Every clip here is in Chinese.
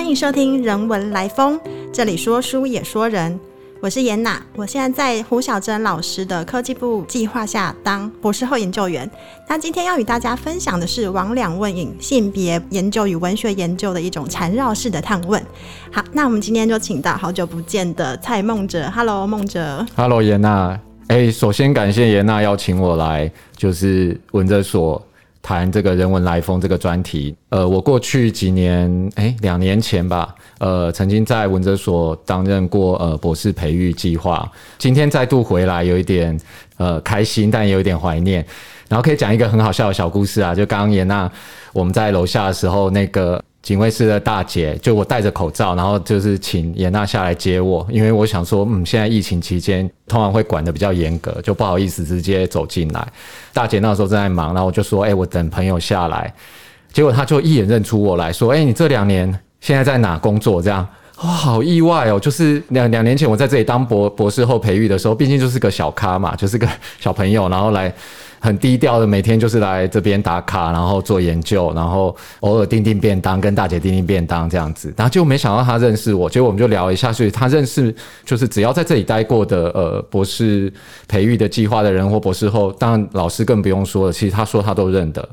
欢迎收听《人文来风》，这里说书也说人。我是严娜，我现在在胡小珍老师的科技部计划下当博士后研究员。那今天要与大家分享的是“王两问影”性别研究与文学研究的一种缠绕式的探问。好，那我们今天就请到好久不见的蔡梦哲。Hello，梦哲。Hello，严娜。哎，首先感谢严娜邀请我来，就是文哲所。谈这个人文来风这个专题，呃，我过去几年，哎，两年前吧，呃，曾经在文哲所担任过呃博士培育计划，今天再度回来，有一点呃开心，但也有一点怀念。然后可以讲一个很好笑的小故事啊，就刚刚严娜我们在楼下的时候那个。警卫室的大姐，就我戴着口罩，然后就是请严娜下来接我，因为我想说，嗯，现在疫情期间，通常会管的比较严格，就不好意思直接走进来。大姐那时候正在忙，然后我就说，哎，我等朋友下来。结果她就一眼认出我来说，哎，你这两年现在在哪工作？这样，哇，好意外哦！就是两两年前我在这里当博博士后培育的时候，毕竟就是个小咖嘛，就是个小朋友，然后来。很低调的，每天就是来这边打卡，然后做研究，然后偶尔订订便当，跟大姐订订便当这样子。然后就没想到他认识我，结果我们就聊一下，所以他认识就是只要在这里待过的呃博士培育的计划的人或博士后，当然老师更不用说了。其实他说他都认得，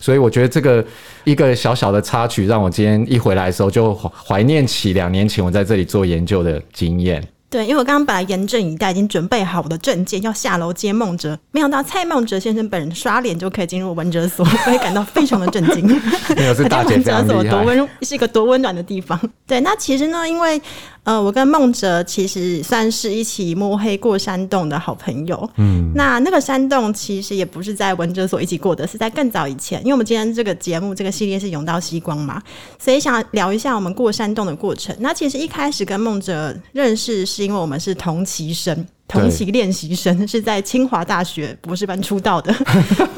所以我觉得这个一个小小的插曲，让我今天一回来的时候就怀念起两年前我在这里做研究的经验。对，因为我刚刚本来严阵以待，已经准备好我的证件，要下楼接孟哲，没想到蔡孟哲先生本人刷脸就可以进入文哲所，我也感到非常的震惊。没有是 大姐这样多温是一个多温暖的地方。对，那其实呢，因为。呃，我跟孟哲其实算是一起摸黑过山洞的好朋友。嗯，那那个山洞其实也不是在文哲所一起过的，是在更早以前。因为我们今天这个节目这个系列是《勇到西光》嘛，所以想聊一下我们过山洞的过程。那其实一开始跟孟哲认识，是因为我们是同期生。同期练习生是在清华大学博士班出道的。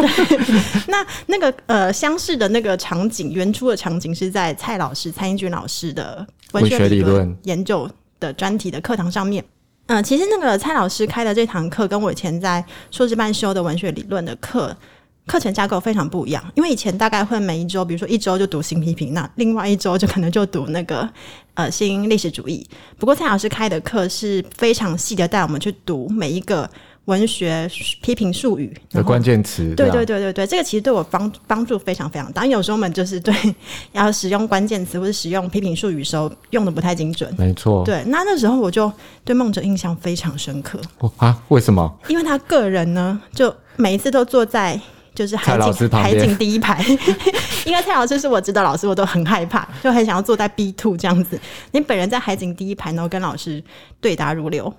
那那个呃相似的那个场景，原初的场景是在蔡老师蔡英俊老师的文学理论研究的专题的课堂上面。嗯，其实那个蔡老师开的这堂课，跟我以前在硕士班修的文学理论的课。课程架构非常不一样，因为以前大概会每一周，比如说一周就读新批评，那另外一周就可能就读那个呃新历史主义。不过蔡老师开的课是非常细的，带我们去读每一个文学批评术语的关键词。对对对对对，这个其实对我帮帮助非常非常大。有时候我们就是对要使用关键词或者使用批评术语时候用的不太精准。没错。对，那那时候我就对梦哲印象非常深刻。啊？为什么？因为他个人呢，就每一次都坐在。就是海景海景第一排，因为蔡老师是我指导老师，我都很害怕，就很想要坐在 B two 这样子。你本人在海景第一排，然后跟老师对答如流。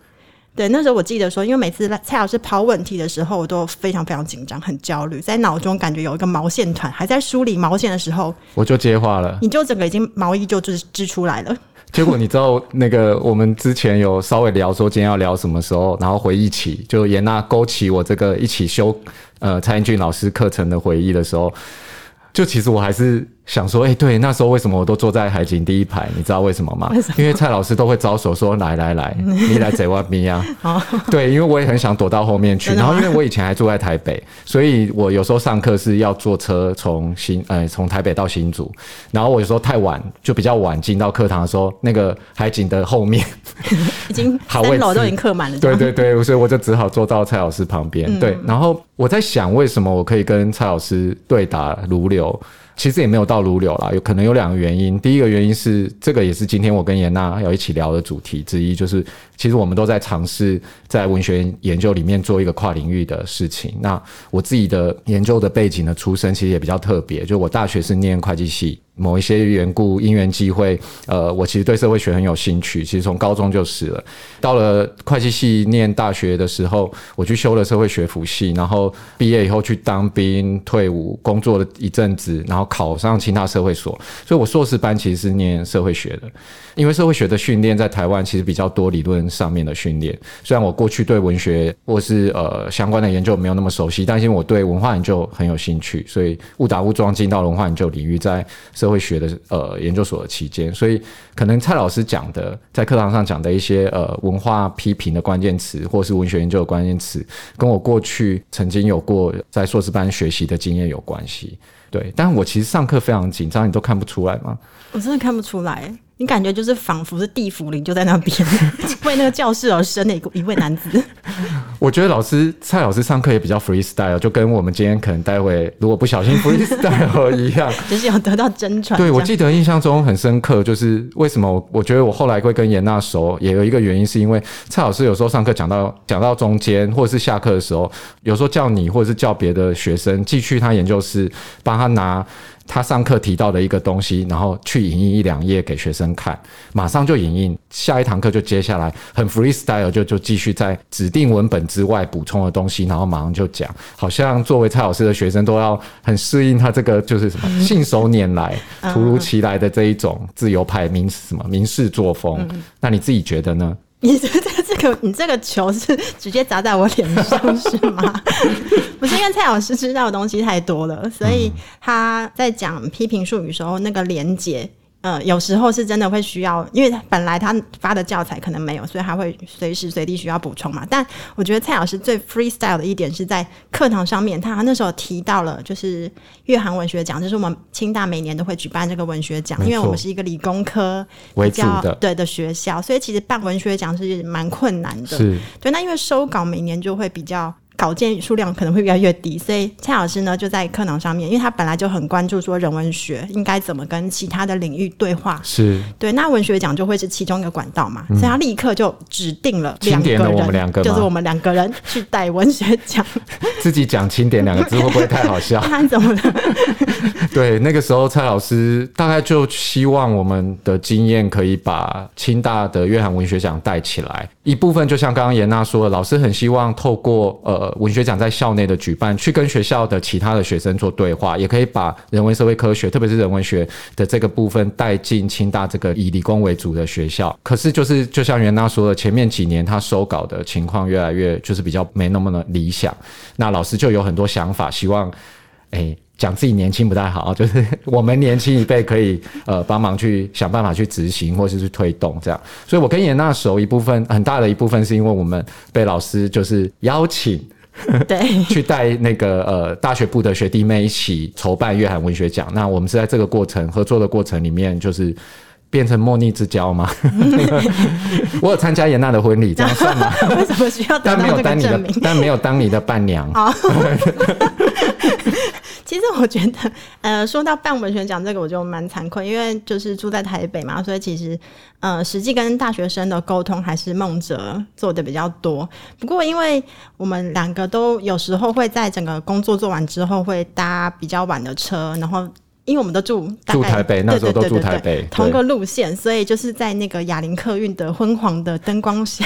对，那时候我记得说，因为每次蔡老师抛问题的时候，我都非常非常紧张，很焦虑，在脑中感觉有一个毛线团，还在梳理毛线的时候，我就接话了，你就整个已经毛衣就织织出来了。结果你知道那个我们之前有稍微聊说今天要聊什么时候，然后回忆起就严娜勾起我这个一起修呃蔡英俊老师课程的回忆的时候，就其实我还是。想说，哎，对，那时候为什么我都坐在海景第一排？你知道为什么吗？因为蔡老师都会招手说：“来来来，你来贼外面啊！”对，因为我也很想躲到后面去。然后，因为我以前还住在台北，所以我有时候上课是要坐车从新，呃，从台北到新竹。然后我有时候太晚，就比较晚进到课堂的时候，那个海景的后面 已经 三楼都已经客满了。对对对，所以我就只好坐到蔡老师旁边。对，然后我在想，为什么我可以跟蔡老师对答如流？其实也没有到如流啦，有可能有两个原因。第一个原因是，这个也是今天我跟严娜要一起聊的主题之一，就是其实我们都在尝试在文学研究里面做一个跨领域的事情。那我自己的研究的背景的出身其实也比较特别，就我大学是念会计系。某一些缘故，因缘机会，呃，我其实对社会学很有兴趣。其实从高中就是了。到了会计系念大学的时候，我去修了社会学辅系，然后毕业以后去当兵，退伍工作了一阵子，然后考上清大社会所。所以我硕士班其实是念社会学的。因为社会学的训练在台湾其实比较多理论上面的训练。虽然我过去对文学或是呃相关的研究没有那么熟悉，但是我对文化研究很有兴趣，所以误打误撞进到文化研究领域，在社会学的呃研究所的期间，所以可能蔡老师讲的在课堂上讲的一些呃文化批评的关键词，或是文学研究的关键词，跟我过去曾经有过在硕士班学习的经验有关系。对，但我其实上课非常紧张，你都看不出来吗？我真的看不出来。你感觉就是仿佛是地府灵就在那边，为那个教室而生的一个一位男子。我觉得老师蔡老师上课也比较 freestyle，就跟我们今天可能待会如果不小心 freestyle 一样，就是有得到真传。对我记得印象中很深刻，就是为什么我觉得我后来会跟严娜熟，也有一个原因是因为蔡老师有时候上课讲到讲到中间，或者是下课的时候，有时候叫你或者是叫别的学生继续他研究室帮他拿。他上课提到的一个东西，然后去影印一两页给学生看，马上就影印。下一堂课就接下来很 freestyle，就就继续在指定文本之外补充的东西，然后马上就讲。好像作为蔡老师的学生都要很适应他这个就是什么信手拈来、突如其来的这一种自由派民什么民事作风。那你自己觉得呢？你觉得这个你这个球是直接砸在我脸上是吗？不是因为蔡老师知道的东西太多了，所以他在讲批评术语时候那个连接。呃，有时候是真的会需要，因为本来他发的教材可能没有，所以他会随时随地需要补充嘛。但我觉得蔡老师最 freestyle 的一点是在课堂上面，他那时候提到了就是粤韩文学奖，就是我们清大每年都会举办这个文学奖，因为我们是一个理工科为主的对的学校，所以其实办文学奖是蛮困难的。是，对，那因为收稿每年就会比较。稿件数量可能会越来越低，所以蔡老师呢就在课堂上面，因为他本来就很关注说人文学应该怎么跟其他的领域对话，是对，那文学奖就会是其中一个管道嘛，所以他立刻就指定了两个人，就是我们两个人去带文学奖，自己讲“清点”两个字会不会太好笑？他怎么了？对，那个时候蔡老师大概就希望我们的经验可以把清大的约翰文学奖带起来，一部分就像刚刚严娜说的，老师很希望透过呃。文学奖在校内的举办，去跟学校的其他的学生做对话，也可以把人文社会科学，特别是人文学的这个部分带进清大这个以理工为主的学校。可是，就是就像袁娜说的，前面几年他收稿的情况越来越就是比较没那么的理想。那老师就有很多想法，希望哎。讲自己年轻不太好，就是我们年轻一辈可以呃帮忙去想办法去执行或者是推动这样。所以我跟严娜熟一部分很大的一部分是因为我们被老师就是邀请，对，去带那个呃大学部的学弟妹一起筹办粤韩文学奖。那我们是在这个过程合作的过程里面，就是变成莫逆之交吗？我有参加严娜的婚礼，这样算吗？为什么需要？但没有当你的，但没有当你的伴娘。其实我觉得，呃，说到办文学奖这个，我就蛮惭愧，因为就是住在台北嘛，所以其实，呃，实际跟大学生的沟通还是梦哲做的比较多。不过，因为我们两个都有时候会在整个工作做完之后，会搭比较晚的车，然后。因为我们都住住台北，那时候都住台北，同一个路线，所以就是在那个哑铃客运的昏黄的灯光下，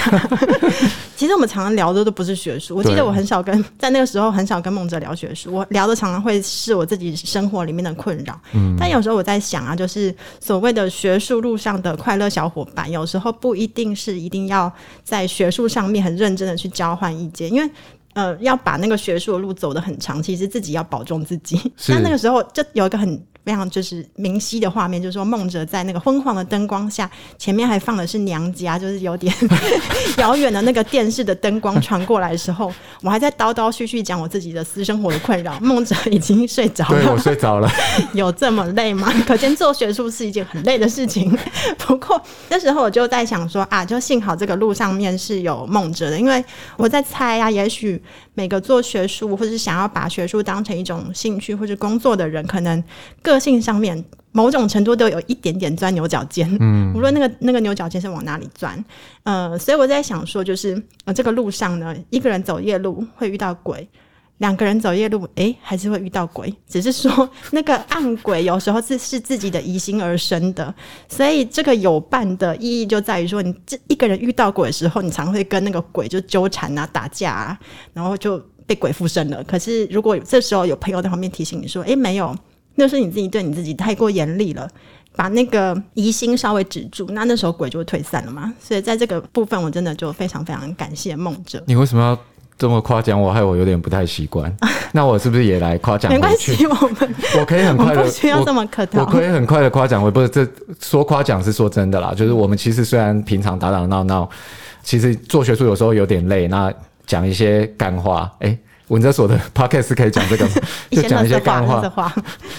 其实我们常常聊的都不是学术。我记得我很少跟在那个时候很少跟梦哲聊学术，我聊的常常会是我自己生活里面的困扰。嗯，但有时候我在想啊，就是所谓的学术路上的快乐小伙伴，有时候不一定是一定要在学术上面很认真的去交换意见，因为。呃，要把那个学术的路走得很长，其实自己要保重自己。那那个时候就有一个很。非常就是明晰的画面，就是说梦哲在那个昏黄的灯光下，前面还放的是娘家，就是有点 遥远的那个电视的灯光传过来的时候，我还在叨叨絮絮讲我自己的私生活的困扰。梦哲已经睡着了，对我睡着了，有这么累吗？可见做学术是一件很累的事情。不过那时候我就在想说啊，就幸好这个路上面是有梦哲的，因为我在猜啊，也许每个做学术或者是想要把学术当成一种兴趣或者工作的人，可能各个性上面某种程度都有一点点钻牛角尖，嗯，无论那个那个牛角尖是往哪里钻，呃，所以我在想说，就是呃，这个路上呢，一个人走夜路会遇到鬼，两个人走夜路，哎，还是会遇到鬼，只是说那个暗鬼有时候是是自己的疑心而生的，所以这个有伴的意义就在于说，你这一个人遇到鬼的时候，你常会跟那个鬼就纠缠啊、打架啊，然后就被鬼附身了。可是如果这时候有朋友在旁边提醒你说，哎，没有。那是你自己对你自己太过严厉了，把那个疑心稍微止住，那那时候鬼就会退散了嘛。所以在这个部分，我真的就非常非常感谢梦者。你为什么要这么夸奖我？害我有点不太习惯。那我是不是也来夸奖？没关系，我们我可以很快的，不需要这么客套。我可以很快的夸奖回，不是这说夸奖是说真的啦。就是我们其实虽然平常打打闹闹，其实做学术有时候有点累，那讲一些干话，哎。文哲所的 podcast 可以讲这个吗？就讲一些干话，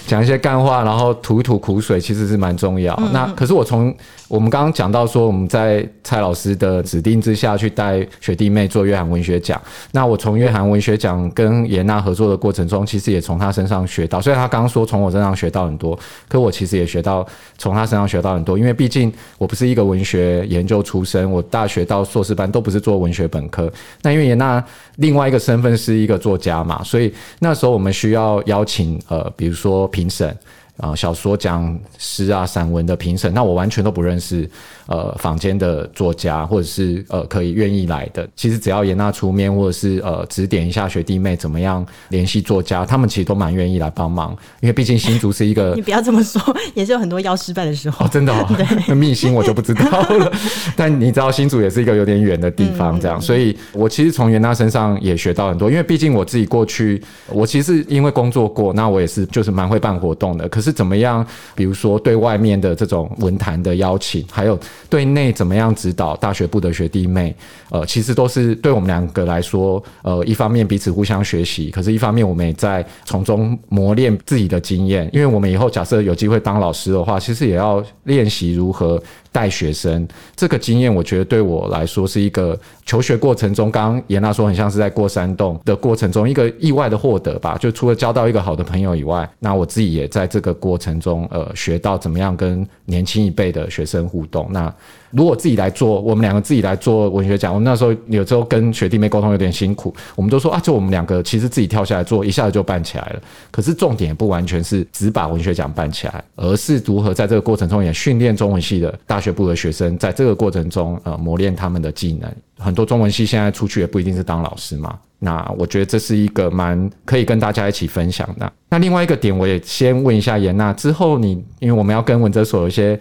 讲一些干话，然后吐一吐苦水，其实是蛮重要。那可是我从我们刚刚讲到说，我们在蔡老师的指定之下去带学弟妹做约翰文学奖。那我从约翰文学奖跟严娜合作的过程中，其实也从他身上学到。虽然他刚刚说从我身上学到很多，可我其实也学到从他身上学到很多。因为毕竟我不是一个文学研究出身，我大学到硕士班都不是做文学本科。那因为严娜另外一个身份是一个作家嘛，所以那时候我们需要邀请呃，比如说评审。啊，小说讲诗啊，散文的评审，那我完全都不认识。呃，坊间的作家或者是呃可以愿意来的，其实只要严娜出面，或者是呃指点一下学弟妹怎么样联系作家，他们其实都蛮愿意来帮忙。因为毕竟新竹是一个，你不要这么说，也是有很多要失败的时候。哦，真的哦，那密心我就不知道了。但你知道新竹也是一个有点远的地方，这样，所以我其实从严娜身上也学到很多。因为毕竟我自己过去，我其实因为工作过，那我也是就是蛮会办活动的。可是怎么样，比如说对外面的这种文坛的邀请，还有。对内怎么样指导大学部的学弟妹？呃，其实都是对我们两个来说，呃，一方面彼此互相学习，可是一方面我们也在从中磨练自己的经验。因为我们以后假设有机会当老师的话，其实也要练习如何。带学生这个经验，我觉得对我来说是一个求学过程中，刚刚严娜说很像是在过山洞的过程中一个意外的获得吧。就除了交到一个好的朋友以外，那我自己也在这个过程中，呃，学到怎么样跟年轻一辈的学生互动。那如果自己来做，我们两个自己来做文学奖，我们那时候有时候跟学弟妹沟通有点辛苦，我们都说啊，就我们两个其实自己跳下来做，一下子就办起来了。可是重点不完全是只把文学奖办起来，而是如何在这个过程中也训练中文系的大大学部的学生，在这个过程中呃磨练他们的技能。很多中文系现在出去也不一定是当老师嘛，那我觉得这是一个蛮可以跟大家一起分享的。那另外一个点，我也先问一下严娜，之后你因为我们要跟文哲所有一些。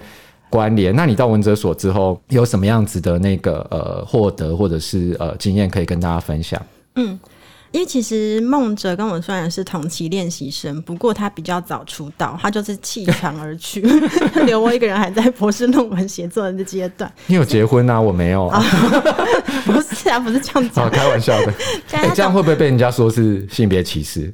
关联？那你到文哲所之后有什么样子的那个呃获得或者是呃经验可以跟大家分享？嗯，因为其实梦哲跟我虽然是同期练习生，不过他比较早出道，他就是弃船而去，留我一个人还在博士论文写作的阶段。你有结婚啊？我没有。不是啊，不是这样讲，开玩笑的。哎，这样会不会被人家说是性别歧视？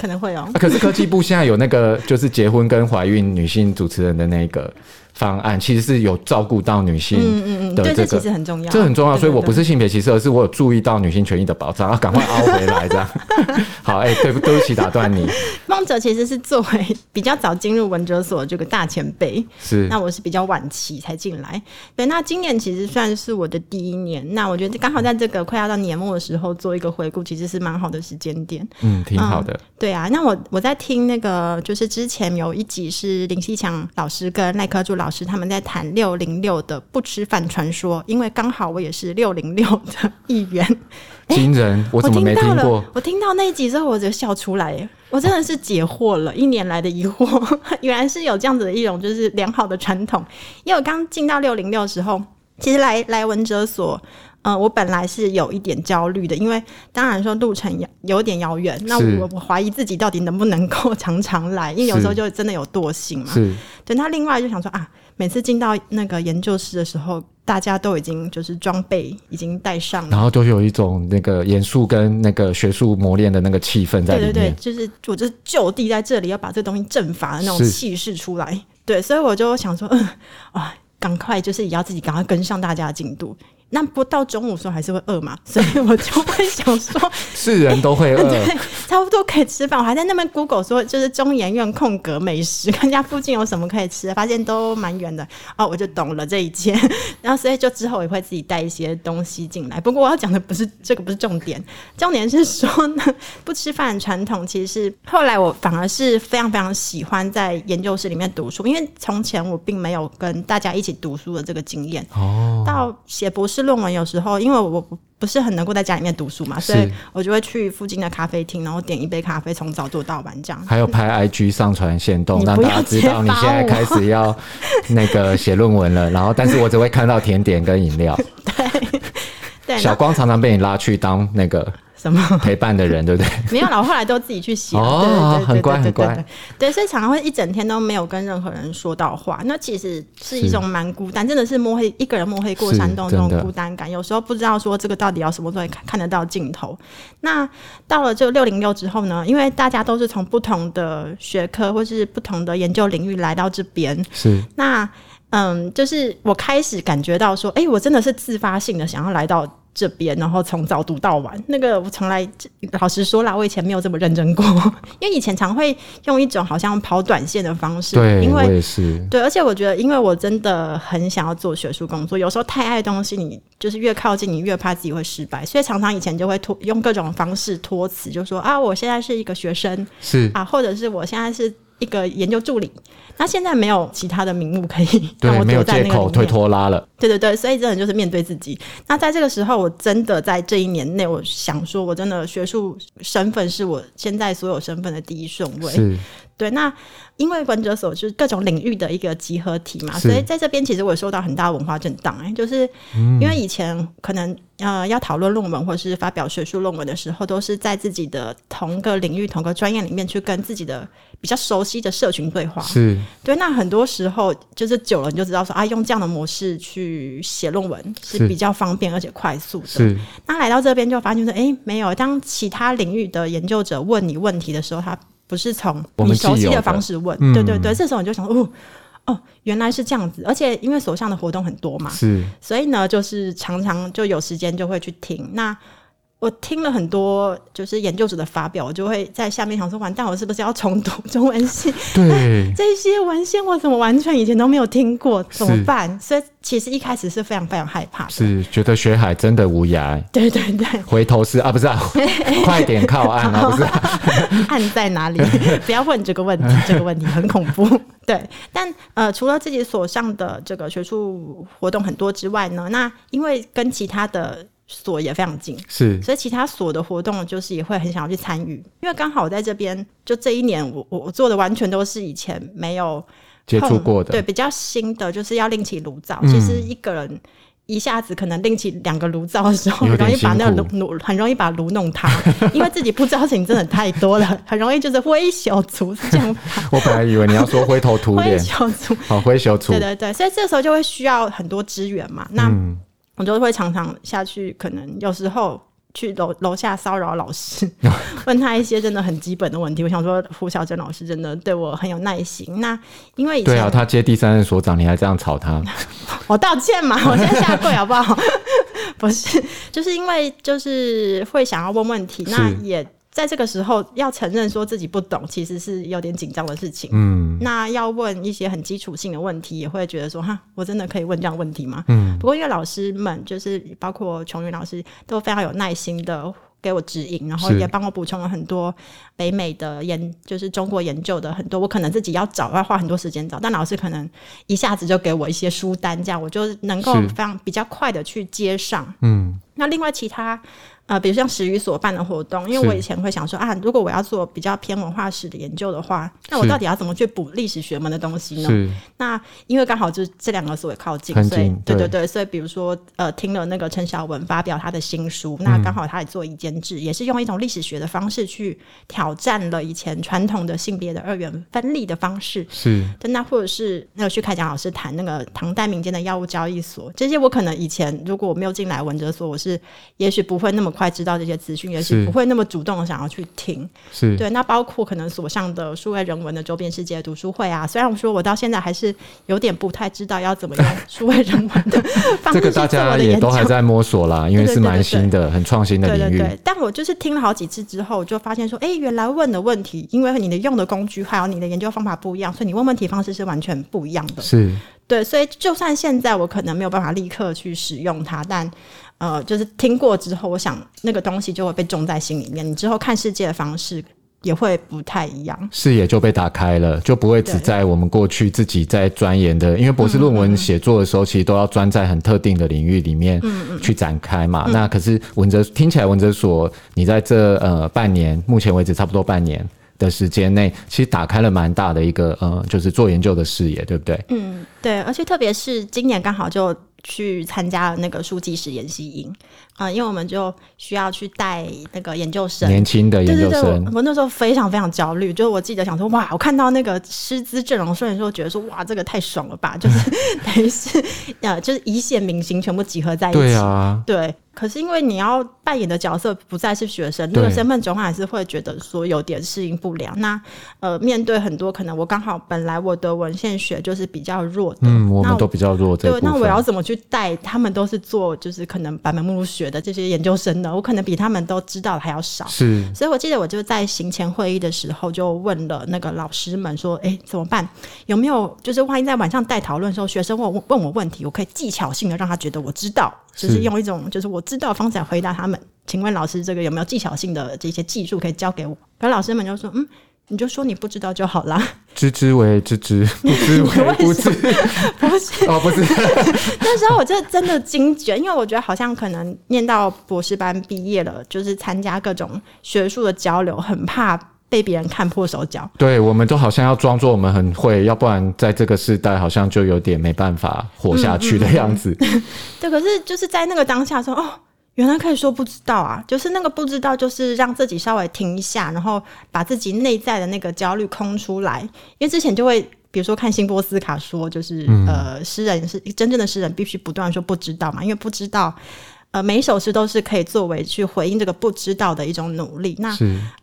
可能会哦。可是科技部现在有那个就是结婚跟怀孕女性主持人的那个。方案其实是有照顾到女性的这个，其实很重要，这很重要。所以我不是性别歧视，而是我有注意到女性权益的保障，要赶快凹回来这样。好，哎，对不对不起，打断你。梦哲其实是作为比较早进入文哲所这个大前辈，是那我是比较晚期才进来。对，那今年其实算是我的第一年。那我觉得刚好在这个快要到年末的时候做一个回顾，其实是蛮好的时间点。嗯，挺好的。对啊，那我我在听那个，就是之前有一集是林西强老师跟赖科柱老。老师他们在谈六零六的不吃饭传说，因为刚好我也是六零六的一员。惊人，我怎么没听过？我听到那一集之后，我就笑出来，我真的是解惑了一年来的疑惑，原来是有这样子的一种就是良好的传统。因为我刚进到六零六的时候，其实来来文哲所。嗯，我本来是有一点焦虑的，因为当然说路程遥有点遥远，那我我怀疑自己到底能不能够常常来，因为有时候就真的有惰性嘛。是，对。那另外就想说啊，每次进到那个研究室的时候，大家都已经就是装备已经带上，然后就有一种那个严肃跟那个学术磨练的那个气氛在里面。对对对，就是我就就地在这里要把这东西阵法的那种气势出来。对，所以我就想说，嗯，啊，赶快就是也要自己赶快跟上大家的进度。那不到中午时候还是会饿嘛，所以我就会想说，是人都会饿，对，差不多可以吃饭。我还在那边 Google 说，就是中研院空格美食，看家附近有什么可以吃，发现都蛮远的。哦，我就懂了这一切。然后所以就之后也会自己带一些东西进来。不过我要讲的不是这个，不是重点，重点是说呢，不吃饭的传统其实是后来我反而是非常非常喜欢在研究室里面读书，因为从前我并没有跟大家一起读书的这个经验。哦，到写博士。是论文，有时候因为我不不是很能够在家里面读书嘛，所以我就会去附近的咖啡厅，然后点一杯咖啡，从早做到晚这样。还有拍 IG 上传线动，让大家知道你现在开始要那个写论文了。然后，但是我只会看到甜点跟饮料。对，小光常常被你拉去当那个什么 陪伴的人，对不对？没有啦，我后来都自己去写。哦对对对对很乖很乖对对，所以常常会一整天都没有跟任何人说到话。那其实是一种蛮孤单，真的是摸黑一个人摸黑过山洞这种孤单感。有时候不知道说这个到底要什么时候看看得到尽头。那到了就六零六之后呢，因为大家都是从不同的学科或是不同的研究领域来到这边，是那嗯，就是我开始感觉到说，哎、我真的是自发性的想要来到这边，然后从早读到晚。那个我从来老实说啦，我以前没有这么认真过，因为以前常会用一种好像跑短线的方式，对，因为。对，而且我觉得，因为我真的很想要做学术工作，有时候太爱东西，你就是越靠近，你越怕自己会失败，所以常常以前就会拖用各种方式托辞，就说啊，我现在是一个学生是啊，或者是我现在是一个研究助理，那现在没有其他的名目可以让 对，我没有在那个里借口推。拖拉了，对对对，所以真的就是面对自己。那在这个时候，我真的在这一年内，我想说，我真的学术身份是我现在所有身份的第一顺位。是对，那因为文哲所就是各种领域的一个集合体嘛，所以在这边其实我有受到很大文化震荡、哎，就是因为以前可能呃要讨论论文或是发表学术论文的时候，都是在自己的同个领域、同个专业里面去跟自己的比较熟悉的社群对话。是对，那很多时候就是久了，你就知道说啊，用这样的模式去写论文是是比较方便而且快速的。是那来到这边就发现说，哎，没有，当其他领域的研究者问你问题的时候，他不是从你熟悉的方式问，嗯对对对，这时候你就想说，哦哦，原来是这样子，而且因为手上的活动很多嘛，是。所以呢，就是常常就有时间就会去听。那我听了很多就是研究者的发表，我就会在下面想说，完蛋，我是不是要重读中文系？对，这些文献我怎么完全以前都没有听过，怎么是办？所以其实一开始是非常非常害怕的。是觉得学海真的无涯，对对对，回头是啊，不是啊，快点靠岸啊，不是啊、岸在哪里？不要问这个问题，这个问题很恐怖。对，但呃，除了自己所上的这个学术活动很多之外呢，那因为跟其他的所也非常近，是。所以其他所的活动就是也会很想要去参与。因为刚好我在这边，就这一年我我我做的完全都是以前没有接触碰过的，对，比较新的就是要另起炉灶。嗯其实一个人一下子可能另起两个炉灶的时候，很容易把那炉炉很容易把炉弄塌，因为自己不知道事情真的太多了，很容易就是灰小族是这样，我本来以为你要说灰头土灰脸，小族。好灰手土对，对对，所以这时候就会需要很多资源嘛。那嗯，我就会常常下去，可能有时候去楼楼下骚扰老师，问他一些真的很基本的问题。我想说，胡小珍老师真的对我很有耐心。那因为以前对啊，他接第三任所长，你还这样吵他，我道歉嘛，我先下跪好不好？不是，就是因为就是会想要问问题，那也在这个时候要承认说自己不懂，其实是有点紧张的事情。嗯，那要问一些很基础性的问题，也会觉得说哈，我真的可以问这样问题吗？嗯，不过因为老师们就是包括琼云老师都非常有耐心的给我指引，然后也帮我补充了很多北美的研，就是中国研究的很多，我可能自己要找，要花很多时间找，但老师可能一下子就给我一些书单，这样我就能够非常比较快的去接上。嗯，那另外其他呃，比如像史语所办的活动，因为我以前会想说啊，如果我要做比较偏文化史的研究的话，那我到底要怎么去补历史学门的东西呢？那因为刚好就是这两个所也靠近，很所以对对对。对，所以比如说呃，听了那个陈晓文发表他的新书，嗯。那刚好他也做一兼制，也是用一种历史学的方式去挑战了以前传统的性别的二元分立的方式。是。对，那或者是那个徐凯强老师谈那个唐代民间的药物交易所，这些我可能以前如果我没有进来文哲所，我是也许不会那么快知道这些资讯，也许是不会那么主动的想要去听。是，对，那包括可能所上的数位人文的周边世界读书会啊，虽然我说我到现在还是有点不太知道要怎么用 数位人文的方式这个大家。也都还在摸索啦，因为是蛮新的、很创新的领域。对对对，但我就是听了好几次之后，我就发现说，哎，原来问的问题，因为你的用的工具还有你的研究方法不一样，所以你问问题方式是完全不一样的。是对，所以就算现在我可能没有办法立刻去使用它，但呃，就是听过之后，我想那个东西就会被种在心里面。你之后看世界的方式也会不太一样。视野就被打开了，就不会只在我们过去自己在钻研的，因为博士论文写作的时候，其实都要钻在很特定的领域里面去展开嘛。那可是文哲听起来，文哲所你在这呃半年，目前为止差不多半年的时间内，其实打开了蛮大的一个呃，就是做研究的视野，对不对？嗯，对，而且特别是今年刚好就去参加了那个书记室研习营。啊、因为我们就需要去带那个研究生，年轻的研对对对，究生，我我那时候非常非常焦虑，就是我记得想说，哇，我看到那个师资阵容，虽然说觉得说，哇，这个太爽了吧，就是等于是呃，就是一线明星全部集合在一起，对啊，对，可是因为你要扮演的角色不再是学生，那个身份总还是会觉得说有点适应不良。那呃，面对很多可能我刚好本来我的文献学就是比较弱的，嗯，我那们都比较弱这对，那我要怎么去带？他们都是做就是可能版本目录学的这些研究生的，我可能比他们都知道的还要少。是所以我记得我就在行前会议的时候就问了那个老师们说：“哎，怎么办？有没有就是万一在晚上带讨论的时候，学生问我问我问题，我可以技巧性的让他觉得我知道，就是是用一种就是我知道的方式来回答他们。请问老师，这个有没有技巧性的这些技术可以教给我？”可老师们就说：“嗯。”你就说你不知道就好啦，知之为知之，不知为不知。不是？哦，不是，那时候我就真的惊觉，因为我觉得好像可能念到博士班毕业了，就是参加各种学术的交流，很怕被别人看破手脚。对，我们都好像要装作我们很会，要不然在这个时代好像就有点没办法活下去的样子。对，可是就是在那个当下说，哦，原来可以说不知道啊，就是那个不知道，就是让自己稍微停一下，然后把自己内在的那个焦虑空出来，因为之前就会。比如说看辛波斯卡说，就是、呃，诗人是真正的诗人，必须不断说不知道嘛，因为不知道，呃，每一首诗都是可以作为去回应这个不知道的一种努力。那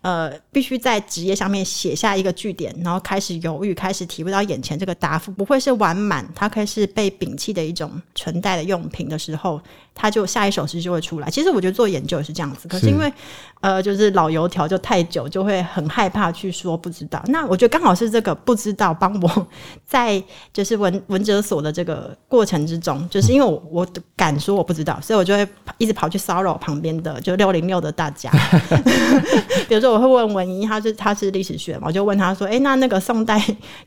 呃，必须在职业上面写下一个句点，然后开始犹豫，开始体会到眼前这个答复不会是完满，它可以是被摒弃的一种存在的用品的时候，它就下一首诗就会出来。其实我觉得做研究也是这样子，可是是因为呃，就是老油条就太久，就会很害怕去说不知道。那我觉得刚好是这个不知道帮我在就是文文哲所的这个过程之中，就是因为我我敢说我不知道，所以我就会一直跑去骚扰旁边的就六零六的大家。比如说我会问文一，他是他是历史学嘛，我就问他说：“哎、那那个宋代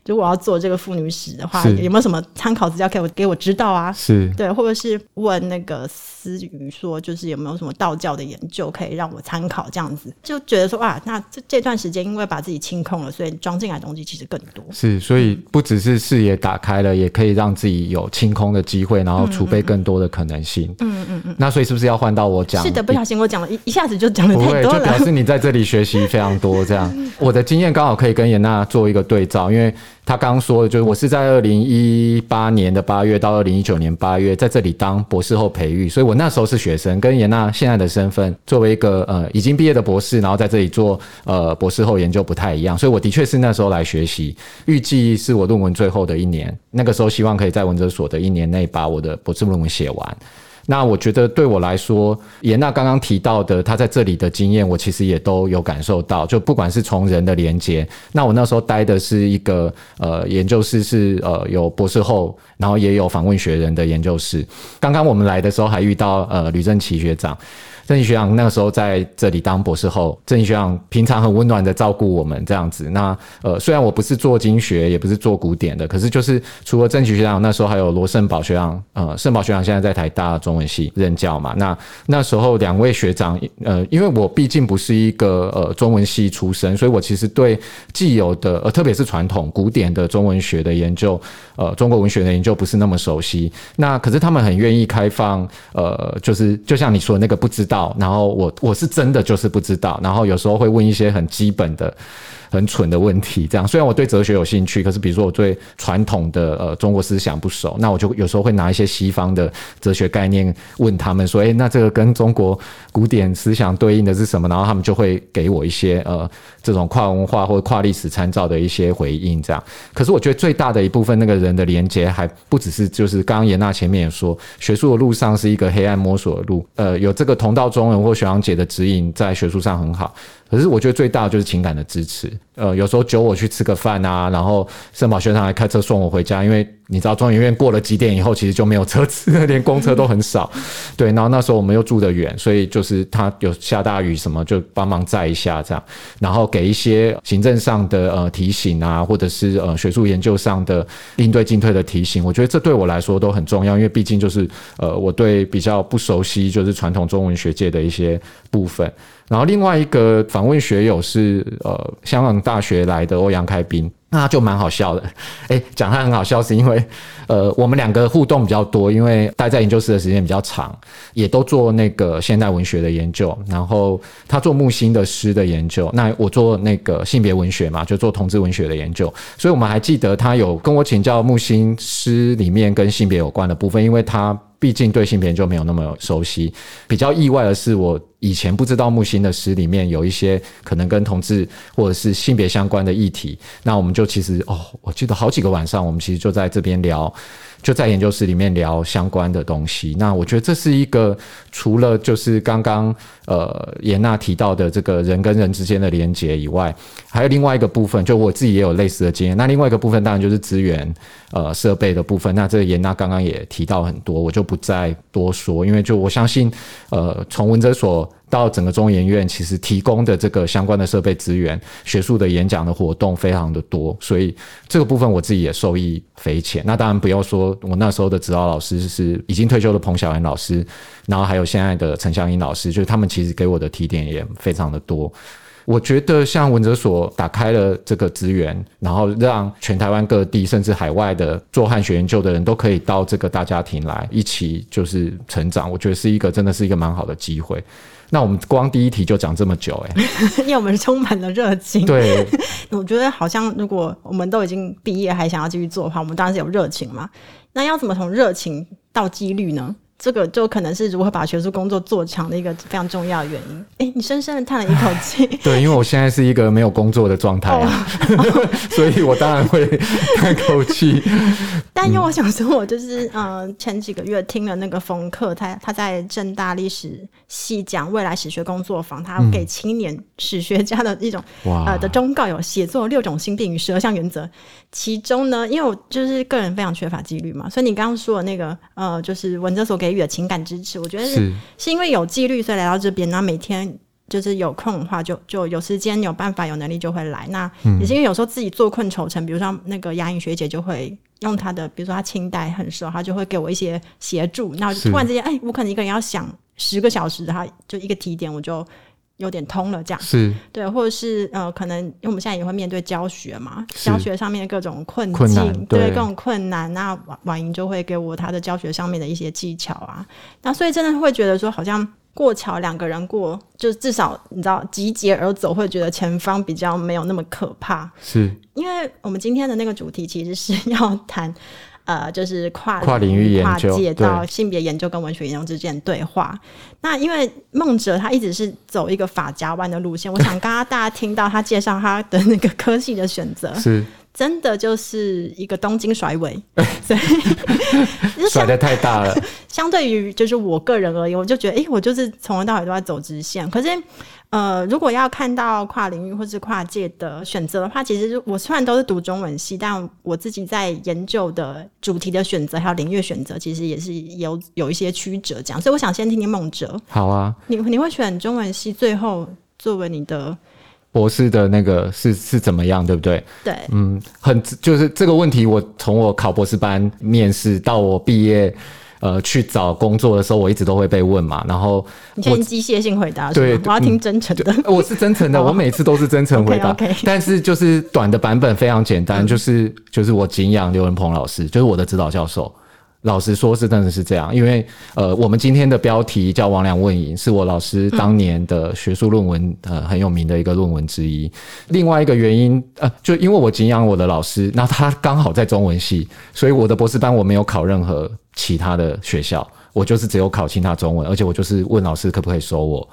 如果要做这个妇女史的话，有没有什么参考资料给我给我知道啊？”是，对，或者是问那个思雨说，就是有没有什么道教的研究可以让我参考？这样子就觉得说啊，那这这段时间因为把自己清空了，所以装进来的东西其实更多。是，所以不只是视野打开了，也可以让自己有清空的机会，然后储备更多的可能性。嗯嗯嗯。那所以是不是要换到我讲？是的，不小心我讲了一一下子就讲了太多就表。示你在这里学习非常多。这样，我的经验刚好可以跟严娜做一个对照，因为他刚刚说的就是我是在二零一八年的八月到二零一九年八月在这里当博士后培育，所以我那时候是学生，跟严娜现在的身份作为一个呃已经毕业的博士，然后在这里做呃博士后研究不太一样，所以我的确是那时候来学习，预计是我论文最后的一年，那个时候希望可以在文哲所的一年内把我的博士论文写完。那我觉得对我来说，严娜刚刚提到的她在这里的经验，我其实也都有感受到。就不管是从人的连接，那我那时候待的是一个呃研究室，是呃有博士后，然后也有访问学人的研究室。刚刚我们来的时候还遇到呃吕正奇学长。郑义学长那个时候在这里当博士后，郑义学长平常很温暖的照顾我们这样子。那呃，虽然我不是做经学，也不是做古典的，可是就是除了郑义学长，那时候还有罗胜宝学长，呃，胜宝学长现在在台大中文系任教嘛。那那时候两位学长，呃，因为我毕竟不是一个呃中文系出身，所以我其实对既有的呃，特别是传统古典的中文学的研究，呃，中国文学的研究不是那么熟悉。那可是他们很愿意开放，呃，就是就像你说的那个不知道。然后我我是真的就是不知道，然后有时候会问一些很基本的、很蠢的问题。这样，虽然我对哲学有兴趣，可是比如说我对传统的呃中国思想不熟，那我就有时候会拿一些西方的哲学概念问他们说：“诶，那这个跟中国古典思想对应的是什么？”然后他们就会给我一些呃这种跨文化或者跨历史参照的一些回应。这样，可是我觉得最大的一部分那个人的连接还不只是就是刚刚严娜前面也说，学术的路上是一个黑暗摸索的路，呃，有这个同道中人或学长姐的指引，在学术上很好。可是我觉得最大的就是情感的支持，呃，有时候酒我去吃个饭啊，然后圣宝学堂还开车送我回家，因为你知道中研院过了几点以后，其实就没有车子，连公车都很少。对，然后那时候我们又住得远，所以就是他有下大雨什么就帮忙载一下这样，然后给一些行政上的呃提醒啊，或者是呃学术研究上的应对进退的提醒，我觉得这对我来说都很重要，因为毕竟就是呃我对比较不熟悉就是传统中文学界的一些部分。然后另外一个访问学友是呃香港大学来的欧阳开斌，那就蛮好笑的。哎，讲他很好笑，是因为呃，我们两个互动比较多，因为待在研究室的时间比较长，也都做那个现代文学的研究。然后他做木心的诗的研究，那我做那个性别文学嘛，就做同志文学的研究。所以我们还记得他有跟我请教木心诗里面跟性别有关的部分，因为他。毕竟对性别就没有那么熟悉，比较意外的是，我以前不知道木星的诗里面有一些可能跟同志或者是性别相关的议题。那我们就其实哦，我记得好几个晚上，我们其实就在这边聊。就在研究室里面聊相关的东西。那我觉得这是一个除了就是刚刚呃严娜提到的这个人跟人之间的连接以外，还有另外一个部分，就我自己也有类似的经验。那另外一个部分当然就是资源呃设备的部分。那这个严娜刚刚也提到很多，我就不再多说，因为就我相信呃从文哲所。到整个中研院，其实提供的这个相关的设备资源、学术的演讲的活动非常的多，所以这个部分我自己也受益匪浅。那当然不要说我那时候的指导老师是已经退休的彭小岩老师，然后还有现在的陈香英老师，就是他们其实给我的提点也非常的多。我觉得像文哲所打开了这个资源，然后让全台湾各地甚至海外的做汉学研究的人都可以到这个大家庭来一起就是成长，我觉得是一个真的是一个蛮好的机会。那我们光第一题就讲这么久，哎，因为我们充满了热情。对，我觉得好像如果我们都已经毕业还想要继续做的话，我们当然是有热情嘛。那要怎么从热情到几率呢？这个就可能是如何把学术工作做强的一个非常重要的原因。哎，你深深的叹了一口气。对，因为我现在是一个没有工作的状态啊，所以我当然会 叹口气。但因为我想说，我就是呃前几个月听了那个冯克，他他在正大历史系讲未来史学工作坊，他给青年史学家的一种呃的忠告，有写作六种心病与十二项原则。其中呢，因为我就是个人非常缺乏纪律嘛，所以你刚刚说的那个呃，就是文哲所给予的情感支持，我觉得是是因为有纪律，所以来到这边，然后每天就是有空的话，就就有时间、有办法、有能力就会来。那也是因为有时候自己坐困愁城，比如说那个雅颖学姐就会用她的，比如说她清代很熟，她就会给我一些协助。那突然之间，哎，我可能一个人要想十个小时，她就一个提点，我就。有点通了，这样。是。对，或者是呃，可能因为我们现在也会面对教学嘛，教学上面的各种困境，对各种困难，那婉婉莹就会给我他的教学上面的一些技巧啊，那所以真的会觉得说，好像过桥两个人过，就至少你知道集结而走，会觉得前方比较没有那么可怕，是。因为我们今天的那个主题其实是要谈。呃，就是跨跨领域跨界到性别研究跟文学研究之间对话。那因为孟哲他一直是走一个法家湾的路线，我想刚刚大家听到他介绍他的那个科系的选择，是真的就是一个东京甩尾，甩的太大了。相对于就是我个人而言，我就觉得，哎，我就是从头到尾都在走直线，可是。呃，如果要看到跨领域或是跨界的选择的话，其实我虽然都是读中文系，但我自己在研究的主题的选择还有领域选择，其实也是有有一些曲折。这样，所以我想先听听孟哲。好啊，你你会选中文系，最后作为你的博士的那个是是怎么样，对不对？对，嗯，很就是这个问题，我从我考博士班面试到我毕业。呃，去找工作的时候，我一直都会被问嘛。然后你先机械性回答，对，我要听真诚的。我是真诚的，我每次都是真诚回答。但是就是短的版本非常简单，就是就是我敬仰刘文鹏老师，就是我的指导教授。老实说，是真的是这样，因为呃，我们今天的标题叫“王良问影”，是我老师当年的学术论文，呃，很有名的一个论文之一。另外一个原因，呃，就因为我敬仰我的老师，那他刚好在中文系，所以我的博士班我没有考任何其他的学校，我就是只有考清他中文，而且我就是问老师可不可以收我。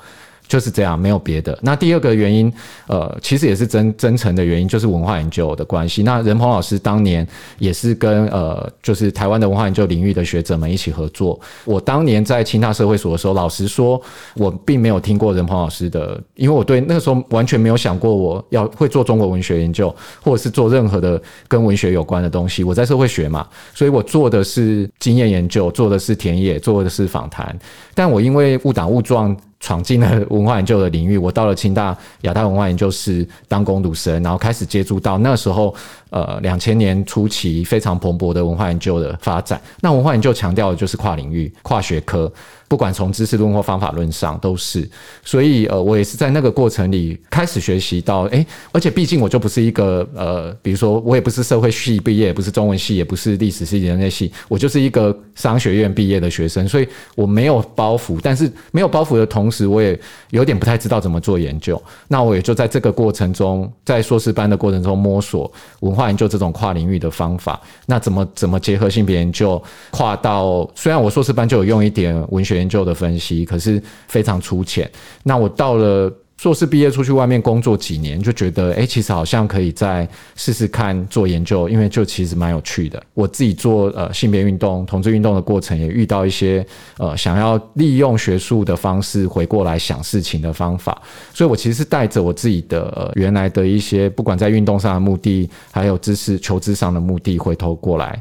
就是这样，没有别的。那第二个原因，呃，其实也是真真诚的原因，就是文化研究的关系。那任鹏老师当年也是跟呃，就是台湾的文化研究领域的学者们一起合作。我当年在清大社会所的时候，老实说，我并没有听过任鹏老师的，因为我对那个时候完全没有想过我要会做中国文学研究，或者是做任何的跟文学有关的东西。我在社会学嘛，所以我做的是经验研究，做的是田野，做的是访谈。但我因为误打误撞。闯进了文化研究的领域，我到了清大亚太文化研究室当攻读生，然后开始接触到那时候，呃，两千年初期非常蓬勃的文化研究的发展。那文化研究强调的就是跨领域、跨学科。不管从知识论或方法论上都是。所以呃，我也是在那个过程里开始学习到，哎，而且毕竟我就不是一个呃，比如说我也不是社会系毕业，不是中文系，也不是历史系、人类系，我就是一个商学院毕业的学生，所以我没有包袱。但是没有包袱的同时，我也有点不太知道怎么做研究。那我也就在这个过程中，在硕士班的过程中摸索文化研究这种跨领域的方法。那怎么怎么结合性别研究跨到？虽然我硕士班就有用一点文学研究的分析，可是非常粗浅。那我到了。硕士毕业出去外面工作几年，就觉得哎，其实好像可以再试试看做研究，因为就其实蛮有趣的。我自己做呃性别运动、同志运动的过程，也遇到一些呃想要利用学术的方式回过来想事情的方法。所以我其实是带着我自己的原来的一些，不管在运动上的目的，还有知识求知上的目的，回头过来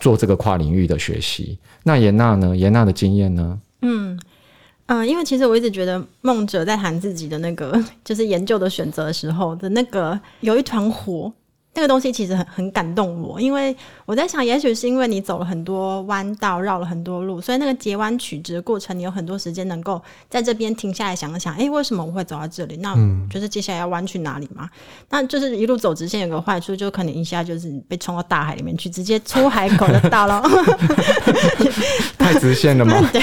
做这个跨领域的学习。那严娜呢？严娜的经验呢？嗯。嗯，因为其实我一直觉得梦者在谈自己的那个 就是研究的选择的时候的那个有一团火。那个东西其实很很感动我，因为我在想，也许是因为你走了很多弯道，绕了很多路，所以那个截弯曲直的过程，你有很多时间能够在这边停下来想一想，哎，为什么我会走到这里？那就是接下来要弯去哪里嘛？那就是一路走直线有个坏处，就可能一下就是被冲到大海里面去，直接出海口就到了。太直线了吗？对。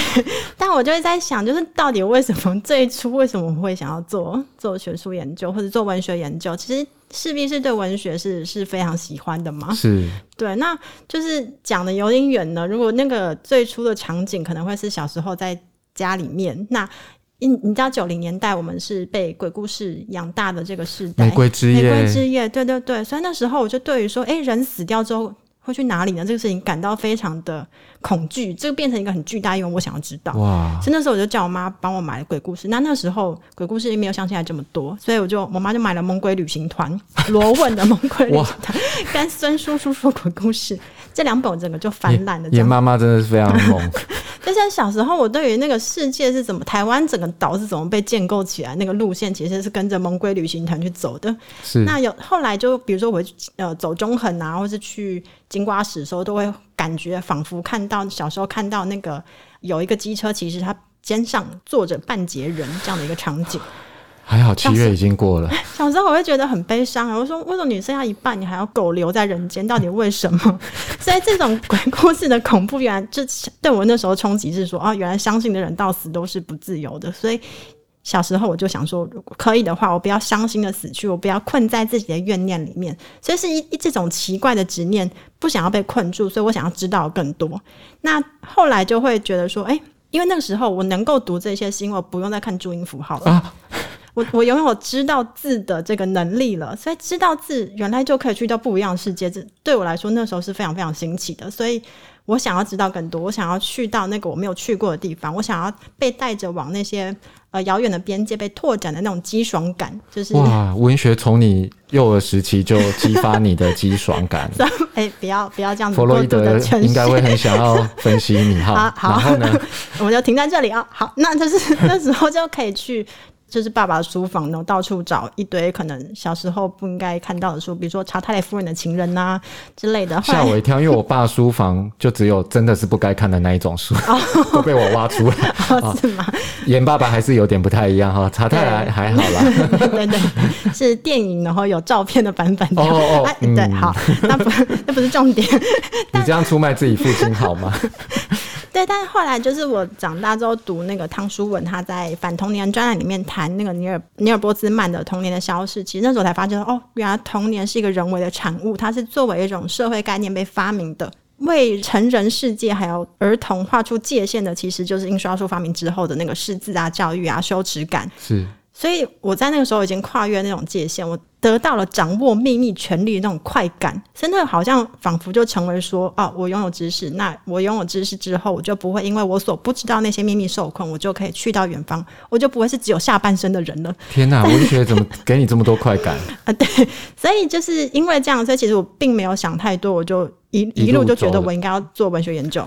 但我就会在想，就是到底为什么 最初为什么会想要做做学术研究或者做文学研究？其实。势必是对文学是是非常喜欢的嘛？是对，那就是讲的有点远了。如果那个最初的场景可能会是小时候在家里面，那你你知道九零年代我们是被鬼故事养大的这个时代，玫瑰之夜，玫瑰之夜，对对对。所以那时候我就对于说，哎，人死掉之后。会去哪里呢？这个事情感到非常的恐惧，这个变成一个很巨大，因为我想要知道。哇！所以那时候我就叫我妈帮我买了鬼故事。那那时候鬼故事也没有像现在这么多，所以我就我妈就买了《猛鬼旅行团》罗文的《猛鬼旅行团》跟孙叔叔说鬼故事这两本我，整个就翻烂了。严妈妈真的是非常猛。就像小时候，我对于那个世界是怎么，台湾整个岛是怎么被建构起来，那个路线其实是跟着蒙龟旅行团去走的。是。那有后来就比如说我呃走中横啊，或是去。金瓜石的时候，都会感觉仿佛看到小时候看到那个有一个机车，其实它肩上坐着半截人这样的一个场景。还好七月已经过了。小时候我会觉得很悲伤啊！我说，为什么女生要一半，你还要苟留在人间？到底为什么？所以这种鬼故事的恐怖，原来就对我那时候冲击是说，哦，原来相信的人到死都是不自由的。所以。小时候我就想说，如果可以的话，我不要伤心的死去，我不要困在自己的怨念里面。所以是一一这种奇怪的执念，不想要被困住，所以我想要知道更多。那后来就会觉得说，哎，因为那个时候我能够读这些，是因为我不用再看注音符号了。我我拥有知道字的这个能力了，所以知道字原来就可以去到不一样的世界。这对我来说那时候是非常非常新奇的，所以。我想要知道更多，我想要去到那个我没有去过的地方，我想要被带着往那些呃遥远的边界被拓展的那种激爽感，就是哇，文学从你幼儿时期就激发你的激爽感。哎，不要不要这样子。弗洛伊德应该会很想要分析你哈。好，然后呢，我们就停在这里啊。好，那就是那时候就可以去。就是爸爸的书房呢，到处找一堆可能小时候不应该看到的书，比如说查泰莱夫人的情人呐之类的。吓我一跳，因为我爸书房就只有真的是不该看的那一种书，都被我挖出来。是吗？演爸爸还是有点不太一样哈，查泰莱还好啦。对对，是电影，然后有照片的版本。哦哦，对，好，那不那不是重点。你这样出卖自己父亲好吗？对，但是后来就是我长大之后读那个汤书文，他在《反童年》专栏里面谈那个尼尔尼尔波兹曼的童年的消逝。其实那时候才发现，哦，原来童年是一个人为的产物，它是作为一种社会概念被发明的，为成人世界还有儿童画出界限的，其实就是印刷术发明之后的那个识字啊、教育啊、羞耻感。是。所以我在那个时候已经跨越那种界限，我得到了掌握秘密权力那种快感，真的好像仿佛就成为说，哦，我拥有知识，那我拥有知识之后，我就不会因为我所不知道那些秘密受困，我就可以去到远方，我就不会是只有下半身的人了。天哪，文学怎么给你这么多快感 啊？对，所以就是因为这样，所以其实我并没有想太多，我就一一路就觉得我应该要做文学研究，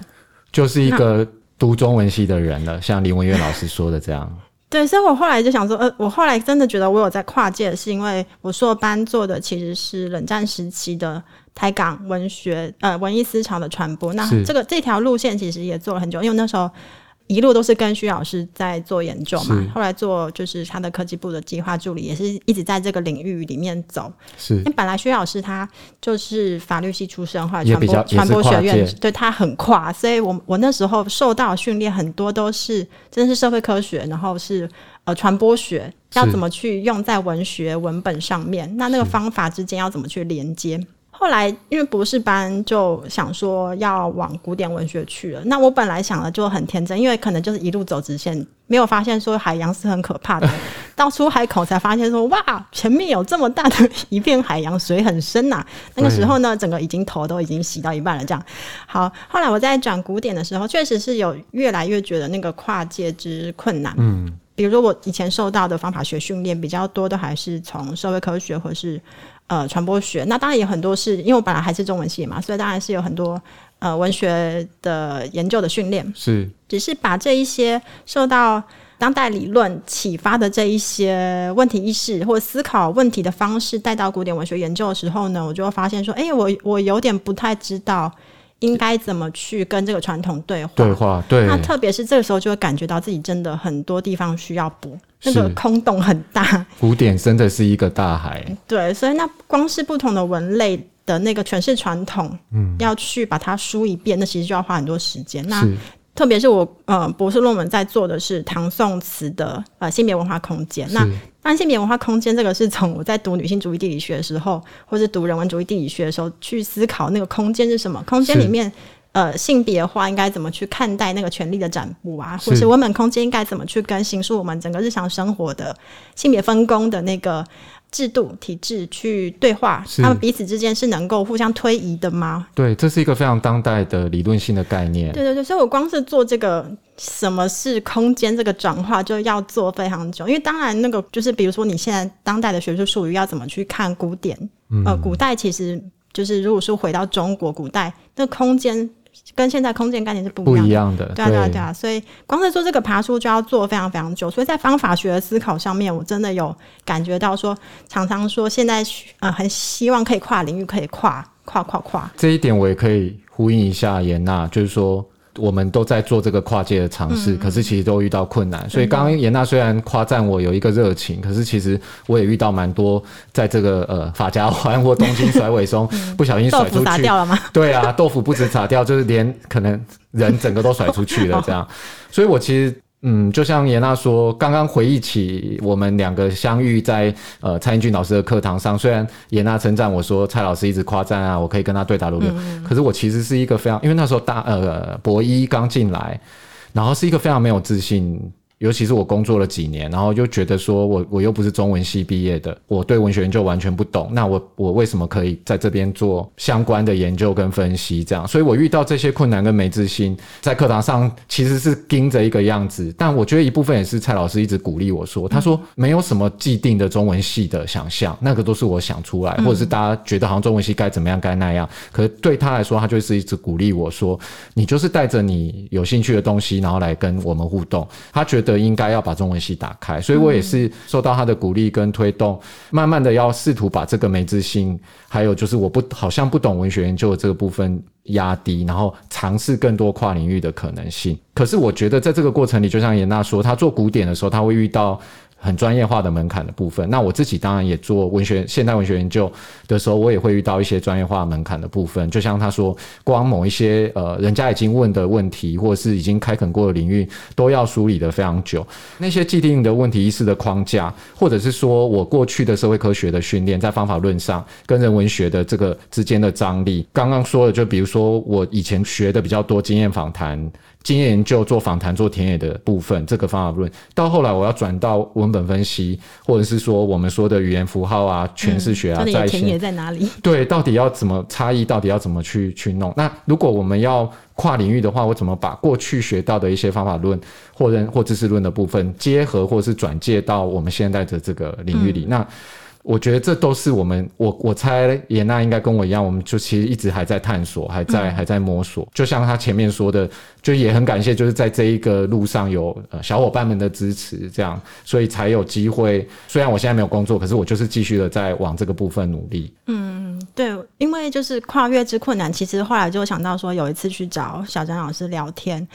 就是一个读中文系的人了，像林文月老师说的这样。对，所以我后来就想说，呃，我后来真的觉得我有在跨界，是因为我硕班做的其实是冷战时期的台港文学，呃，文艺思潮的传播。那这个这条路线其实也做了很久，因为那时候一路都是跟徐老师在做研究嘛是，后来做就是他的科技部的计划助理，也是一直在这个领域里面走。是因为本来徐老师他就是法律系出身，后来传播传播学院界，对他很跨，所以我我那时候受到的训练很多都是真的是社会科学，然后是呃传播学，要怎么去用在文学文本上面，那那个方法之间要怎么去连接。后来因为博士班就想说要往古典文学去了，那我本来想的就很天真，因为可能就是一路走直线，没有发现说海洋是很可怕的。到出海口才发现说哇，前面有这么大的一片海洋，水很深呐、那个时候呢，整个已经头都已经洗到一半了。这样好，后来我在转古典的时候，确实是有越来越觉得那个跨界之困难。嗯，比如说我以前受到的方法学训练比较多的，还是从社会科学或是呃传播学。那当然也很多是因为我本来还是中文系嘛，所以当然是有很多呃文学的研究的训练。是只是把这一些受到当代理论启发的这一些问题意识或思考问题的方式带到古典文学研究的时候呢，我就会发现说，哎、我我有点不太知道应该怎么去跟这个传统对话。对话，对那特别是这个时候，就会感觉到自己真的很多地方需要补，那个空洞很大。古典真的是一个大海，对，所以那光是不同的文类的那个诠释传统，嗯，要去把它梳一遍，那其实就要花很多时间。那是特别是我呃博士论文在做的是唐宋词的呃性别文化空间。那是当然性别文化空间这个是从我在读女性主义地理学的时候，或是读人文主义地理学的时候去思考那个空间是什么，空间是里面。呃，性别化应该怎么去看待那个权力的展布啊，或是是文本空间应该怎么去跟形塑我们整个日常生活的性别分工的那个制度体制去对话？他们彼此之间是能够互相推移的吗？对，这是一个非常当代的理论性的概念。对对对，所以我光是做这个什么是空间这个转化，就要做非常久。因为当然那个就是，比如说你现在当代的学术术语要怎么去看古典，呃，古代其实就是如果说回到中国古代，那空间跟现在空间概念是不不一样的。一样的，对啊，对啊，对啊，所以光是做这个爬树就要做非常非常久，所以在方法学的思考上面，我真的有感觉到说，常常说现在呃很希望可以跨领域，可以跨跨跨跨，这一点我也可以呼应一下严娜，就是说我们都在做这个跨界的尝试，可是其实都遇到困难。所以刚刚严娜虽然夸赞我有一个热情，可是其实我也遇到蛮多在这个呃法家环或东京甩尾松 不小心甩出去。砸掉了吗？对啊，豆腐不止砸掉，就是连可能人整个都甩出去了 这样。所以我其实。嗯，就像严娜说，刚刚回忆起我们两个相遇在呃蔡英俊老师的课堂上，虽然严娜称赞我说蔡老师一直夸赞啊，我可以跟他对答如流，可是我其实是一个非常，因为那时候大呃博一刚进来，然后是一个非常没有自信。尤其是我工作了几年，然后就觉得说我我又不是中文系毕业的，我对文学研究完全不懂，那我我为什么可以在这边做相关的研究跟分析？这样，所以我遇到这些困难跟没自信，在课堂上其实是盯着一个样子，但我觉得一部分也是蔡老师一直鼓励我说，他说没有什么既定的中文系的想象，那个都是我想出来，或者是大家觉得好像中文系该怎么样该那样，可是对他来说，他就是一直鼓励我说，你就是带着你有兴趣的东西，然后来跟我们互动。他觉得应该要把中文系打开，所以我也是受到他的鼓励跟推动，慢慢的要试图把这个没自信，还有就是我不好像不懂文学研究的这个部分压低，然后尝试更多跨领域的可能性。可是我觉得在这个过程里，就像严娜说，他做古典的时候，他会遇到。很专业化的门槛的部分，那我自己当然也做文学现代文学研究的时候，我也会遇到一些专业化门槛的部分。就像他说，光某一些呃人家已经问的问题，或者是已经开垦过的领域，都要梳理的非常久。那些既定的问题意识的框架，或者是说我过去的社会科学的训练，在方法论上跟人文学的这个之间的张力，刚刚说的，就比如说我以前学的比较多经验访谈。经验研究、做访谈、做田野的部分，这个方法论，到后来我要转到文本分析，或者是说我们说的语言符号啊、诠释学啊、在线的田野在哪里？对，到底要怎么差异？到底要怎么去去弄？那如果我们要跨领域的话，我怎么把过去学到的一些方法论或人或知识论的部分结合，或者是转介到我们现在的这个领域里？那我觉得这都是我们，我我猜严娜应该跟我一样，我们就其实一直还在探索，还在、还在摸索。就像他前面说的，就也很感谢，就是在这一个路上有呃小伙伴们的支持，这样，所以才有机会。虽然我现在没有工作，可是我就是继续的在往这个部分努力。嗯对，因为就是跨越之困难，其实后来就想到说，有一次去找小张老师聊天，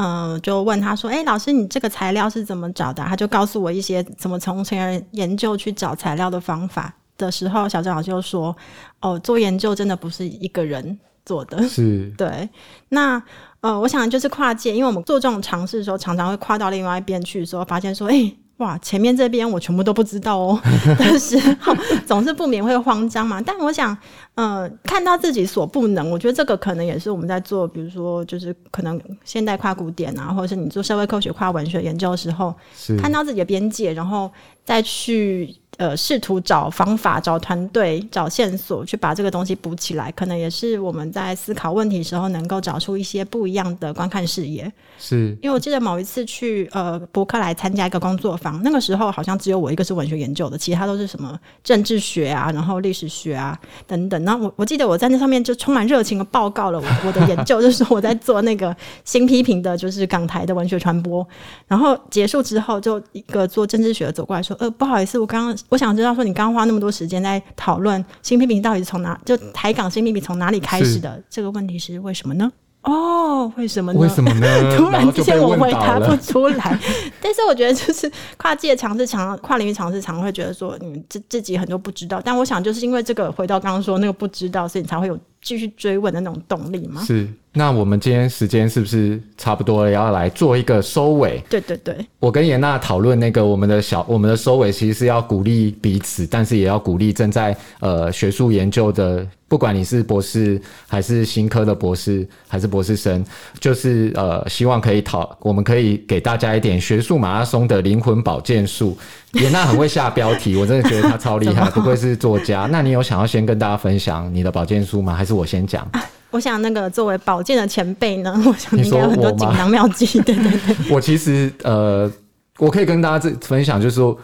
嗯，就问他说：“哎，老师，你这个材料是怎么找的？”他就告诉我一些怎么从前人研究去找材料的方法的时候，小郑老师就说：“哦，做研究真的不是一个人做的，是对。那呃，我想就是跨界，因为我们做这种尝试的时候，常常会跨到另外一边去，说发现说，哎。”哇，前面这边我全部都不知道哦的时候，总是不免会慌张嘛。但我想，呃，看到自己所不能，我觉得这个可能也是我们在做，比如说，就是可能现代跨古典啊，或者是你做社会科学跨文学研究的时候，看到自己的边界，然后再去。呃，试图找方法、找团队、找线索，去把这个东西补起来，可能也是我们在思考问题时候能够找出一些不一样的观看视野。是，因为我记得某一次去呃博客来参加一个工作坊，那个时候好像只有我一个是文学研究的，其他都是什么政治学啊，然后历史学啊等等。然后我我记得我在那上面就充满热情的报告了我我的研究，就是我在做那个新批评的，就是港台的文学传播。然后结束之后，就一个做政治学的走过来说：“呃，不好意思，我刚刚。”我想知道，说你刚刚花那么多时间在讨论新批评到底是从哪，就台港新批评从哪里开始的？这个问题是为什么呢？哦，为什么呢？为什么呢？突然之间我回答不出来。但是我觉得，就是跨界尝试、常跨领域尝试，常会觉得说，你自自己很多不知道。但我想，就是因为这个，回到刚刚说那个不知道，所以你才会有继续追问的那种动力吗。是。那我们今天时间是不是差不多了？要来做一个收尾？对对对，我跟严娜讨论那个我们的小我们的收尾，其实是要鼓励彼此，但是也要鼓励正在呃学术研究的，不管你是博士还是新科的博士还是博士生，就是呃希望可以讨，我们可以给大家一点学术马拉松的灵魂保健术。严娜很会下标题，我真的觉得她超厉害，不愧是作家。那你有想要先跟大家分享你的保健书吗？还是我先讲？我想，那个作为保健的前辈呢，我想你应该有很多锦囊妙计。对对对，我其实呃，我可以跟大家这分享，就是说。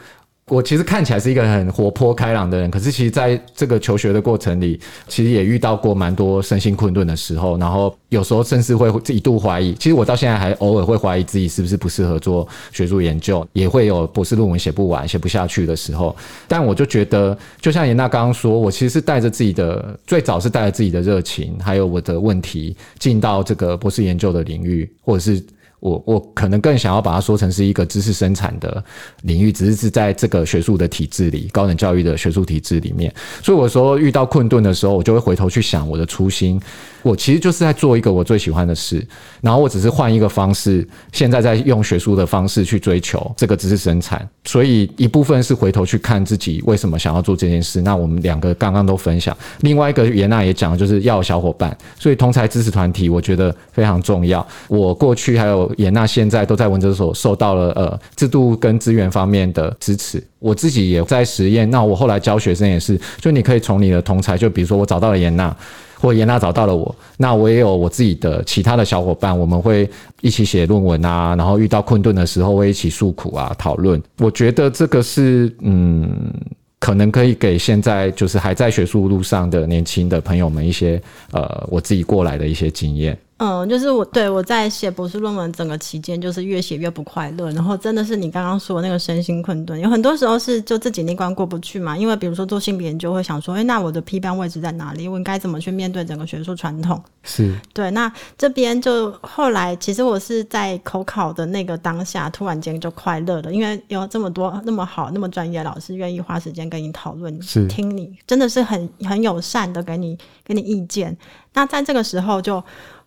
我其实看起来是一个很活泼开朗的人，可是其实在这个求学的过程里，其实也遇到过蛮多身心困顿的时候，然后有时候甚至会一度怀疑。其实我到现在还偶尔会怀疑自己是不是不适合做学术研究，也会有博士论文写不完、写不下去的时候。但我就觉得，就像严娜刚刚说，我其实是带着自己的，最早是带着自己的热情，还有我的问题，进到这个博士研究的领域，或者是。我我可能更想要把它说成是一个知识生产的领域，只是是在这个学术的体制里，高等教育的学术体制里面。所以我说遇到困顿的时候，我就会回头去想我的初心。我其实就是在做一个我最喜欢的事，然后我只是换一个方式，现在在用学术的方式去追求这个知识生产。所以一部分是回头去看自己为什么想要做这件事。那我们两个刚刚都分享，另外一个袁娜也讲，就是要小伙伴。所以同才知识团体我觉得非常重要。我过去还有严娜现在都在文哲所受到了呃制度跟资源方面的支持。我自己也在实验。那我后来教学生也是，就你可以从你的同才，就比如说我找到了严娜。或严娜找到了我，那我也有我自己的其他的小伙伴，我们会一起写论文啊，然后遇到困顿的时候会一起诉苦啊，讨论。我觉得这个是嗯，可能可以给现在就是还在学术路上的年轻的朋友们一些呃，我自己过来的一些经验。嗯，就是我对我在写博士论文整个期间，就是越写越不快乐，然后真的是你刚刚说那个身心困顿，有很多时候是就自己那关过不去嘛。因为比如说做性别研究，会想说，哎，那我的批判位置在哪里？我应该怎么去面对整个学术传统？是对。那这边就后来，其实我是在口考的那个当下，突然间就快乐了，因为有这么多那么好、那么专业的老师愿意花时间跟你讨论，是听你，真的是很很友善的给你给你意见。那在这个时候就。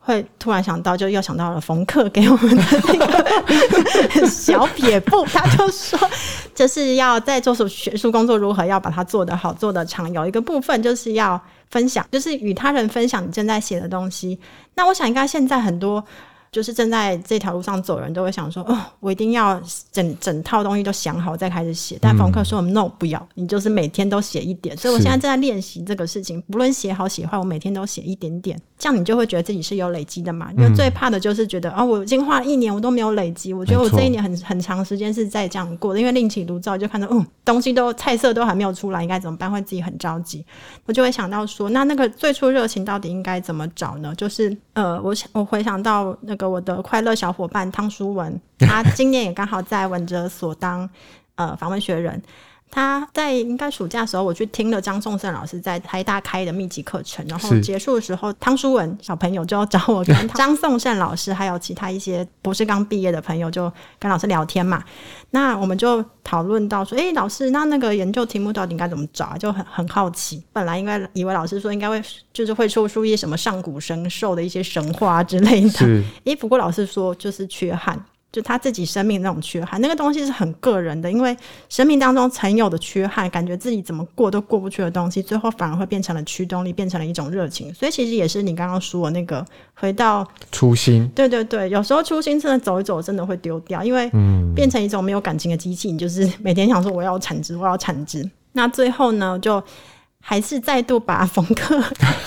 会突然想到，就又想到了冯克给我们的那个小撇步，他就说，就是要在做学术工作，如何要把它做得好、做得长。有一个部分就是要分享，就是与他人分享你正在写的东西。那我想，应该现在很多。就是正在这条路上走人都会想说，哦，我一定要整整套东西都想好再开始写。但冯克说，no，不要，你就是每天都写一点。所以我现在正在练习这个事情，不论写好写坏，我每天都写一点点，这样你就会觉得自己是有累积的嘛。因为最怕的就是觉得，哦，我已经花了一年，我都没有累积。我觉得我这一年很很长时间是在这样过的，因为另起炉灶，就看到，嗯，东西都菜色都还没有出来，应该怎么办？会自己很着急。我就会想到说，那那个最初热情到底应该怎么找呢？就是呃，我想我回想到那个。我的快乐小伙伴汤书文，他今年也刚好在文哲所当呃访问学人。他在应该暑假的时候，我去听了张颂胜老师在台大开的密集课程，然后是结束的时候，汤书文小朋友就要找我跟 张颂胜老师还有其他一些博士刚毕业的朋友，就跟老师聊天嘛。那我们就讨论到说，诶，老师，那那个研究题目到底应该怎么找啊？就很很好奇。本来应该以为老师说应该会就是会说出一些什么上古神兽的一些神话之类的，是诶，不过老师说就是缺憾，就他自己生命那种缺憾，那个东西是很个人的，因为生命当中曾有的缺憾，感觉自己怎么过都过不去的东西，最后反而会变成了驱动力，变成了一种热情。所以其实也是你刚刚说的那个回到，初心，对对对，有时候初心真的走一走，真的会丢掉，因为变成一种没有感情的机器，你就是每天想说我要产值，我要产值，那最后呢就。还是再度把冯克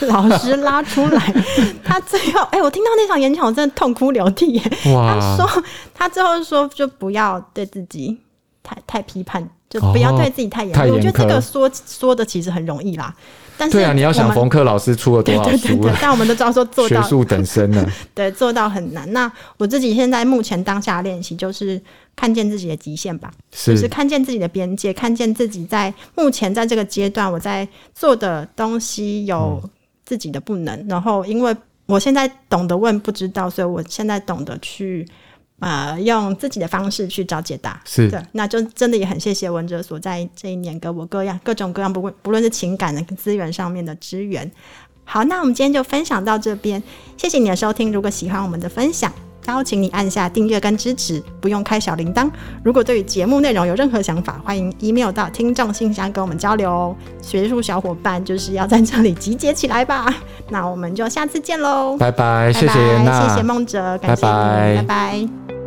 老师拉出来，他最后，哎、我听到那场演讲，我真的痛哭流涕耶。他哇，说，他最后说，就不要对自己太太批判，就不要对自己太严太厉。我觉得这个说说的其实很容易啦，但是对啊，你要想冯克老师出了多少 对对对书了，，对但我们都知道说做到学术等身了，对做到很难。那我自己现在目前当下练习就是看见自己的极限吧，就是是看见自己的边界，看见自己在目前在这个阶段我在做的东西有嗯自己的不能，然后因为我现在懂得问不知道，所以我现在懂得去。呃，用自己的方式去找解答，是的，那就真的也很谢谢文哲所在这一年给我各样各种各样，不论不论是情感的资源上面的支援。好，那我们今天就分享到这边，谢谢你的收听。如果喜欢我们的分享，邀请你按下订阅跟支持，不用开小铃铛。如果对于节目内容有任何想法，欢迎 email 到听众信箱跟我们交流哦。学术小伙伴就是要在这里集结起来吧。那我们就下次见喽，拜拜，谢谢谢谢梦哲，感谢你，拜拜拜拜